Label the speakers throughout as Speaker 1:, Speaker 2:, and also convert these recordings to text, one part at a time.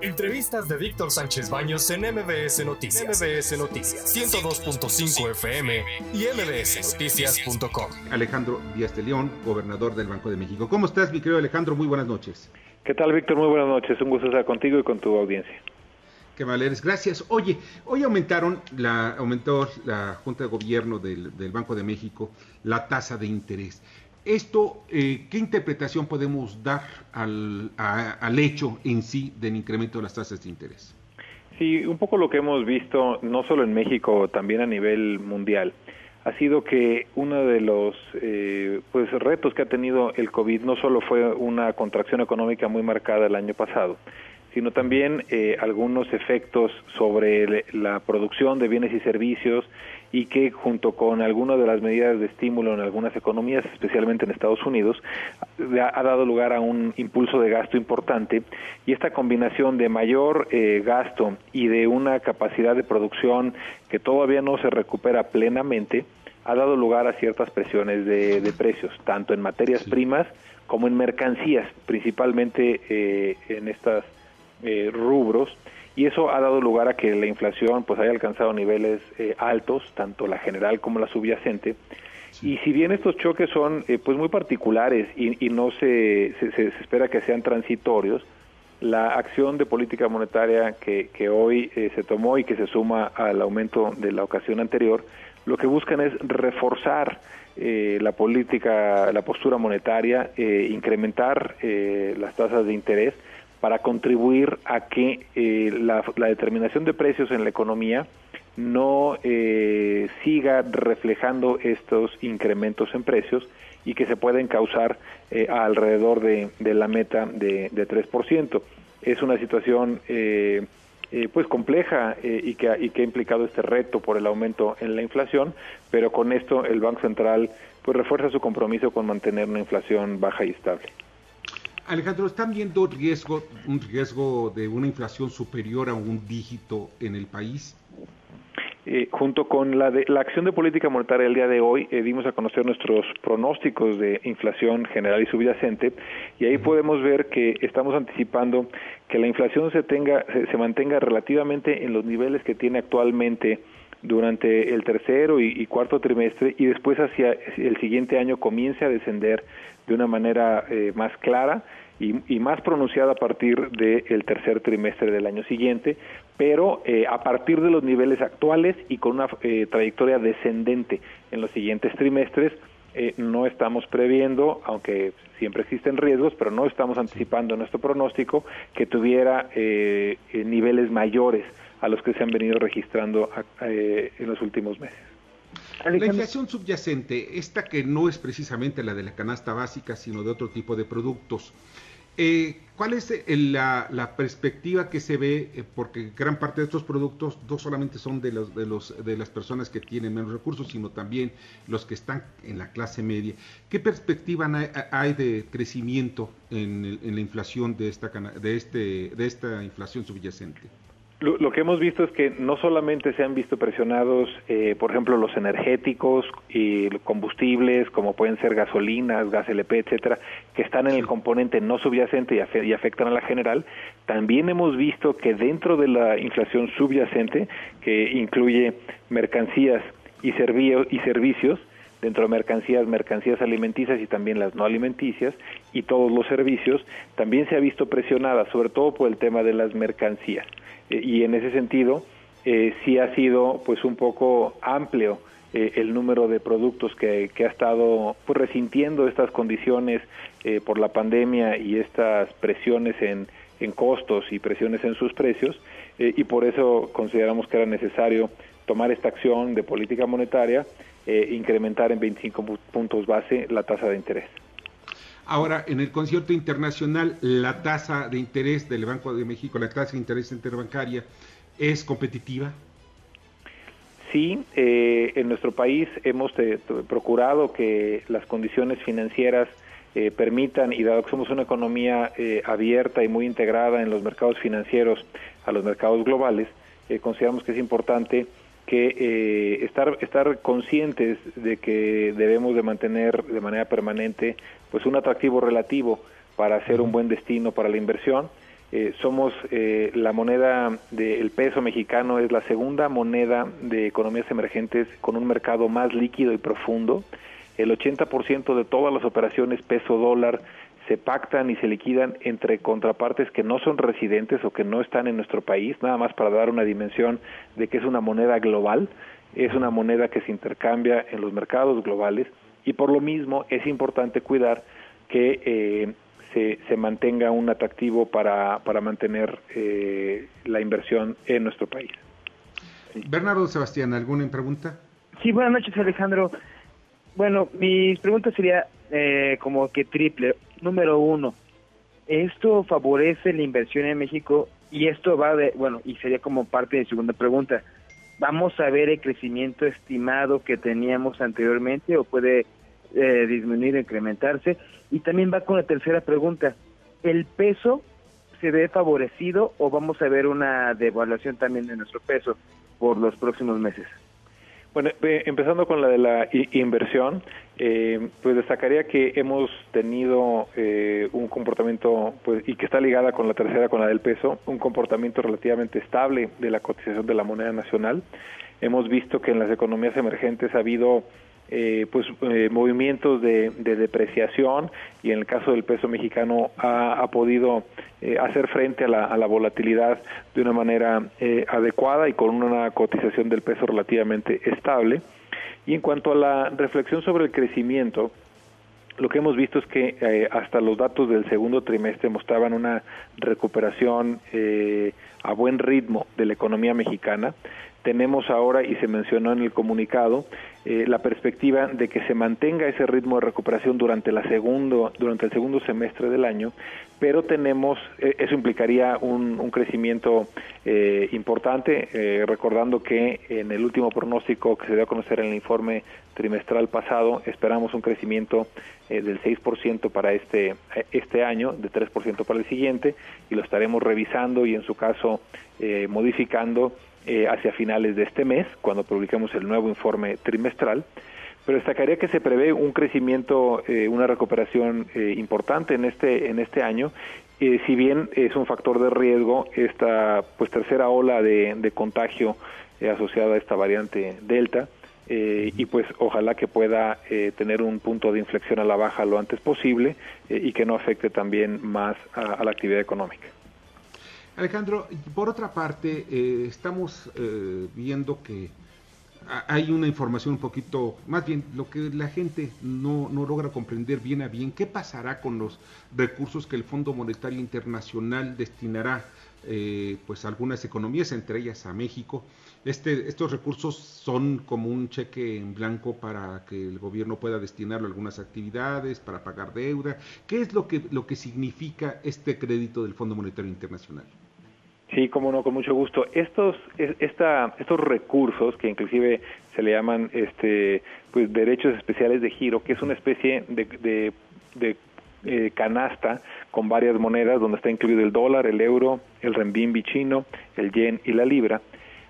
Speaker 1: Entrevistas de Víctor Sánchez Baños en MBS Noticias. MBS Noticias 102.5 FM y mbsnoticias.com.
Speaker 2: Alejandro Díaz de León, gobernador del Banco de México. ¿Cómo estás, mi querido Alejandro? Muy buenas noches.
Speaker 3: ¿Qué tal, Víctor? Muy buenas noches. Un gusto estar contigo y con tu audiencia.
Speaker 2: Qué valeres, gracias. Oye, hoy aumentaron la aumentó la Junta de Gobierno del, del Banco de México la tasa de interés. Esto, eh, ¿qué interpretación podemos dar al, al hecho en sí del incremento de las tasas de interés?
Speaker 3: Sí, un poco lo que hemos visto, no solo en México, también a nivel mundial, ha sido que uno de los eh, pues retos que ha tenido el COVID no solo fue una contracción económica muy marcada el año pasado, sino también eh, algunos efectos sobre la producción de bienes y servicios y que junto con algunas de las medidas de estímulo en algunas economías, especialmente en Estados Unidos, ha, dado lugar a un impulso de gasto importante y esta combinación de mayor eh, gasto y de una capacidad de producción que todavía no se recupera plenamente, ha dado lugar a ciertas presiones de, precios, tanto en materias primas como en mercancías, principalmente eh, en estos eh, rubros y eso ha dado lugar a que la inflación pues haya alcanzado niveles eh, altos, tanto la general como la subyacente. Y si bien estos choques son eh, pues muy particulares y, y no se, se, espera que sean transitorios, la acción de política monetaria que, que hoy eh, se tomó y que se suma al aumento de la ocasión anterior, lo que buscan es reforzar la política, la postura monetaria, incrementar las tasas de interés para contribuir a que eh, la, determinación de precios en la economía no eh, siga reflejando estos incrementos en precios y que se pueden causar eh, alrededor de, la meta de, de 3%. Es una situación pues compleja y, que, y que ha implicado este reto por el aumento en la inflación, pero con esto el Banco Central pues refuerza su compromiso con mantener una inflación baja y estable.
Speaker 2: Alejandro, ¿están viendo riesgo, un riesgo de una inflación superior a un dígito en el país?
Speaker 3: Eh, junto con la, de, la acción de política monetaria el día de hoy, eh, dimos a conocer nuestros pronósticos de inflación general y subyacente, y ahí podemos ver que estamos anticipando que la inflación se, tenga, se, mantenga relativamente en los niveles que tiene actualmente durante el tercero y, cuarto trimestre y después hacia el siguiente año comience a descender de una manera eh, más clara y, más pronunciada a partir del tercer trimestre del año siguiente, pero eh, a partir de los niveles actuales y con una eh, trayectoria descendente en los siguientes trimestres, no estamos previendo, aunque siempre existen riesgos, pero no estamos anticipando nuestro pronóstico que tuviera niveles mayores a los que se han venido registrando en los últimos meses.
Speaker 2: La inflación subyacente, esta que no es precisamente la de la canasta básica, sino de otro tipo de productos, eh, ¿cuál es la, perspectiva que se ve? Eh, porque gran parte de estos productos no solamente son de, los, de, los, de las personas que tienen menos recursos, sino también los que están en la clase media. ¿Qué perspectiva hay, de crecimiento en, en, la inflación de esta, de, este, de esta inflación subyacente?
Speaker 3: Lo, que hemos visto es que no solamente se han visto presionados, eh, por ejemplo, los energéticos y combustibles, como pueden ser gasolinas, gas LP, etcétera, que están en el componente no subyacente y, afectan a la general. También hemos visto que dentro de la inflación subyacente, que incluye mercancías y, y servicios, dentro de mercancías, mercancías alimenticias y también las no alimenticias y todos los servicios, también se ha visto presionada, sobre todo por el tema de las mercancías. Eh, y en ese sentido eh, sí ha sido pues un poco amplio eh, el número de productos que, que ha estado pues resintiendo estas condiciones por la pandemia y estas presiones en, en costos y presiones en sus precios y por eso consideramos que era necesario tomar esta acción de política monetaria, incrementar en 25 puntos base la tasa de interés.
Speaker 2: Ahora, en el concierto internacional, la tasa de interés del Banco de México, la tasa de interés interbancaria, ¿es competitiva?
Speaker 3: Sí, eh, en nuestro país hemos eh, procurado que las condiciones financieras eh, permitan, y dado que somos una economía abierta y muy integrada en los mercados financieros a los mercados globales, consideramos que es importante que eh, estar estar conscientes de que debemos de mantener de manera permanente pues un atractivo relativo para hacer un buen destino para la inversión Eh, somos eh, la moneda del peso mexicano, es la segunda moneda de economías emergentes con un mercado más líquido y profundo. El 80% de todas las operaciones peso-dólar se pactan y se liquidan entre contrapartes que no son residentes o que no están en nuestro país, nada más para dar una dimensión de que es una moneda global, es una moneda que se intercambia en los mercados globales y por lo mismo es importante cuidar que eh, se, se, mantenga un atractivo para, para mantener eh, la inversión en nuestro país.
Speaker 2: Bernardo Sebastián, ¿alguna pregunta?
Speaker 4: Sí, buenas noches Alejandro. Bueno, mi pregunta sería eh, como que triple. Número uno, ¿esto favorece la inversión en México? Y esto va de, bueno, y sería como parte de segunda pregunta. ¿Vamos a ver el crecimiento estimado que teníamos anteriormente o puede eh, disminuir o incrementarse? Y también va con la tercera pregunta. ¿El peso se ve favorecido o vamos a ver una devaluación también de nuestro peso por los próximos meses?
Speaker 3: Bueno, eh, empezando con la de la inversión, eh, pues destacaría que hemos tenido eh, un comportamiento, pues, y que está ligada con la tercera, con la del peso, un comportamiento relativamente estable de la cotización de la moneda nacional. Hemos visto que en las economías emergentes ha habido eh, pues eh, movimientos de, depreciación y en el caso del peso mexicano ha, podido eh, hacer frente a la, a la, volatilidad de una manera adecuada y con una cotización del peso relativamente estable. Y en cuanto a la reflexión sobre el crecimiento, lo que hemos visto es que hasta los datos del segundo trimestre mostraban una recuperación a buen ritmo de la economía mexicana. Tenemos ahora, y se mencionó en el comunicado, eh, la perspectiva de que se mantenga ese ritmo de recuperación durante, la segundo, durante el segundo semestre del año, pero tenemos, eh, eso implicaría un, crecimiento eh, importante, recordando que en el último pronóstico que se dio a conocer en el informe trimestral pasado, esperamos un crecimiento del 6% para este, este año, de 3% para el siguiente, y lo estaremos revisando y en su caso modificando eh, hacia finales de este mes, cuando publiquemos el nuevo informe trimestral. Pero destacaría que se prevé un crecimiento, eh, una recuperación eh, importante en este, en este año, si bien es un factor de riesgo esta pues tercera ola de contagio asociada a esta variante Delta. y pues ojalá que pueda tener un punto de inflexión a la baja lo antes posible y que no afecte también más a la actividad económica.
Speaker 2: Alejandro, por otra parte, eh, estamos eh, viendo que hay una información un poquito, más bien lo que la gente no, no, logra comprender bien a bien, ¿qué pasará con los recursos que el Fondo Monetario Internacional destinará eh, pues a algunas economías, entre ellas a México? Este, estos recursos son como un cheque en blanco para que el gobierno pueda destinarlo a algunas actividades, para pagar deuda. ¿Qué es lo que, lo que significa este crédito del Fondo Monetario Internacional?
Speaker 3: Sí, como no, con mucho gusto. Estos, esta, estos recursos que inclusive se le llaman este, pues derechos especiales de giro, que es una especie de, de, eh, canasta con varias monedas donde está incluido el dólar, el euro, el renminbi chino, el yen y la libra.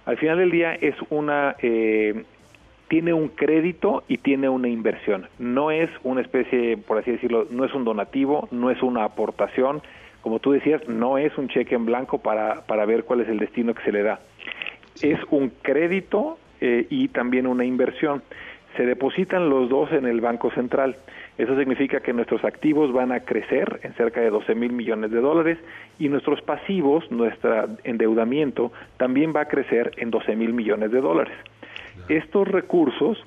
Speaker 3: Al final del día es una eh, tiene un crédito y tiene una inversión. No es una especie, por así decirlo, no es un donativo, no es una aportación, como tú decías, no es un cheque en blanco para, para ver cuál es el destino que se le da. Es un crédito eh, y también una inversión. Se depositan los dos en el Banco Central. Eso significa que nuestros activos van a crecer en cerca de 12 mil millones de dólares y nuestros pasivos, nuestro endeudamiento, también va a crecer en 12 mil millones de dólares. Estos recursos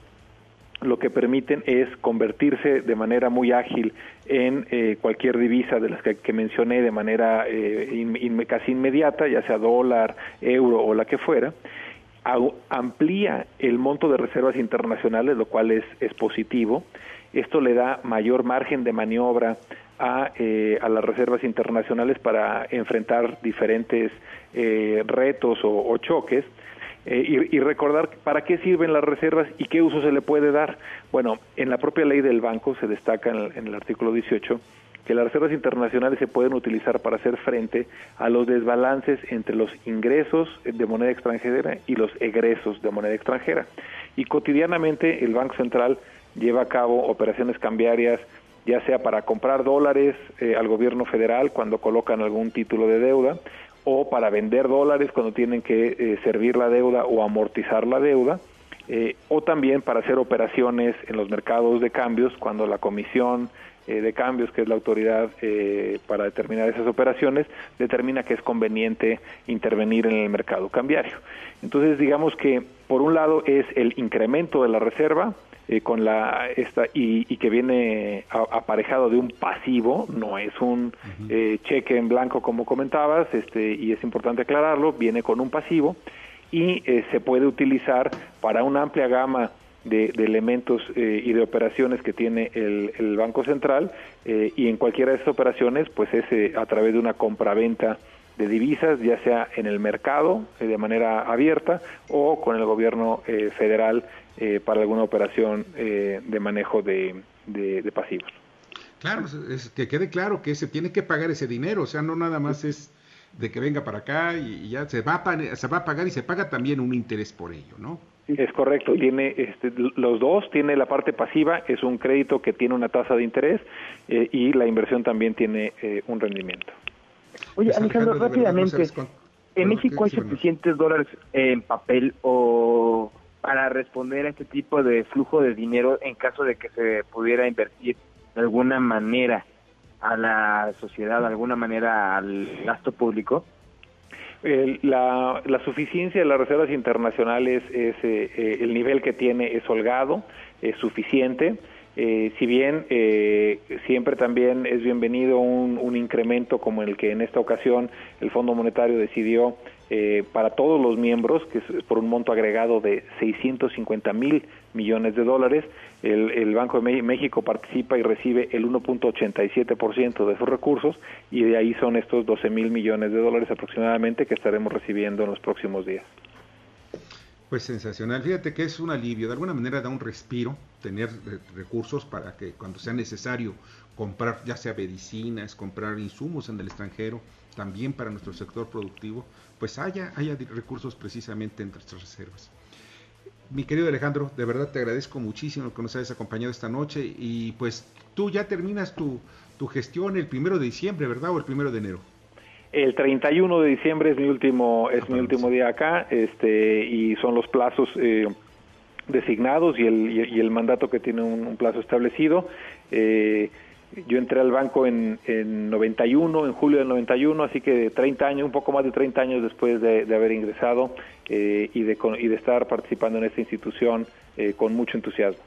Speaker 3: lo que permiten es convertirse de manera muy ágil en eh, cualquier divisa de las que, mencioné de manera eh, casi inmediata, ya sea dólar, euro o la que fuera, amplía el monto de reservas internacionales, lo cual es, positivo. Esto le da mayor margen de maniobra a, eh, a las reservas internacionales para enfrentar diferentes retos o choques eh, y, recordar para qué sirven las reservas y qué uso se le puede dar. Bueno, en la propia ley del banco se destaca en el, artículo 18 que las reservas internacionales se pueden utilizar para hacer frente a los desbalances entre los ingresos de moneda extranjera y los egresos de moneda extranjera. Y cotidianamente el Banco Central lleva a cabo operaciones cambiarias ya sea para comprar dólares eh, al gobierno federal cuando colocan algún título de deuda, o para vender dólares cuando tienen que eh, servir la deuda o amortizar la deuda, eh, o también para hacer operaciones en los mercados de cambios cuando la comisión eh, de cambios, que es la autoridad para determinar esas operaciones, determina que es conveniente intervenir en el mercado cambiario. Entonces, digamos que por un lado es el incremento de la reserva, eh, con la esta y, que viene aparejado de un pasivo, no es un eh, cheque en blanco como comentabas, este y es importante aclararlo, viene con un pasivo y eh, se puede utilizar para una amplia gama de, elementos y de operaciones que tiene el, Banco Central y en cualquiera de esas operaciones pues es a través de una compra-venta de divisas, ya sea en el mercado de manera abierta o con el gobierno federal eh, para alguna operación eh, de manejo de, de, pasivos.
Speaker 2: Claro, es, que quede claro que se tiene que pagar ese dinero, o sea, no nada más es de que venga para acá y, ya se va, a, se va a pagar y se paga también un interés por ello, ¿no?
Speaker 3: Es correcto, tiene este, los dos, tiene la parte pasiva, es un crédito que tiene una tasa de interés eh, y la inversión también tiene un rendimiento.
Speaker 4: Oye, pues, Alejandro, rápidamente, ¿en México hay suficientes dólares en papel o para responder a este tipo de flujo de dinero en caso de que se pudiera invertir de alguna manera a la sociedad, de alguna manera al gasto público?
Speaker 3: la, la, suficiencia de las reservas internacionales es eh, eh, el nivel que tiene es holgado, es suficiente. Eh, si bien eh, siempre también es bienvenido un, un, incremento como el que en esta ocasión el Fondo Monetario decidió eh, para todos los miembros, que es por un monto agregado de 650 mil millones de dólares, el, el Banco de México participa y recibe el 1.87% de sus recursos y de ahí son estos 12 mil millones de dólares aproximadamente que estaremos recibiendo en los próximos días.
Speaker 2: Pues sensacional. Fíjate que es un alivio, de alguna manera da un respiro tener recursos para que cuando sea necesario comprar ya sea medicinas, comprar insumos en el extranjero, también para nuestro sector productivo, pues haya, haya recursos precisamente entre nuestras reservas. Mi querido Alejandro, de verdad te agradezco muchísimo que nos hayas acompañado esta noche y pues tú ya terminas tu, tu gestión el primero de diciembre, ¿verdad? O el primero de enero.
Speaker 3: El 31 de diciembre es mi último es mi último día acá, este y son los plazos eh, designados y el, y el mandato que tiene un, plazo establecido. Eh, entré al banco en, en 91, en julio del 91, así que 30 años, un poco más de 30 años después de, haber ingresado eh, y, de, y de estar participando en esta institución con mucho entusiasmo.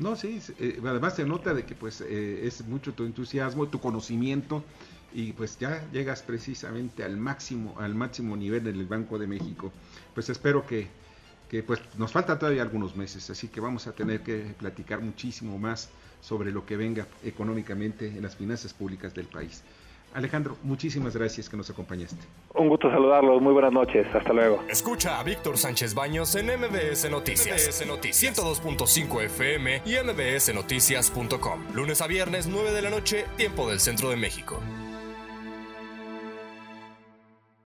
Speaker 2: No, sí, además se nota de que pues es mucho tu entusiasmo, tu conocimiento y pues ya llegas precisamente al máximo, al máximo nivel en el Banco de México. Pues espero que, que pues nos falta todavía algunos meses, así que vamos a tener que platicar muchísimo más sobre lo que venga económicamente en las finanzas públicas del país. Alejandro, muchísimas gracias que nos acompañaste.
Speaker 3: Un gusto saludarlos, muy buenas noches, hasta luego.
Speaker 1: Escucha a Víctor Sánchez Baños en MBS Noticias, MBS Noticias 102.5 FM y MBSNoticias.com. Lunes a viernes, 9 de la noche, tiempo del centro de México.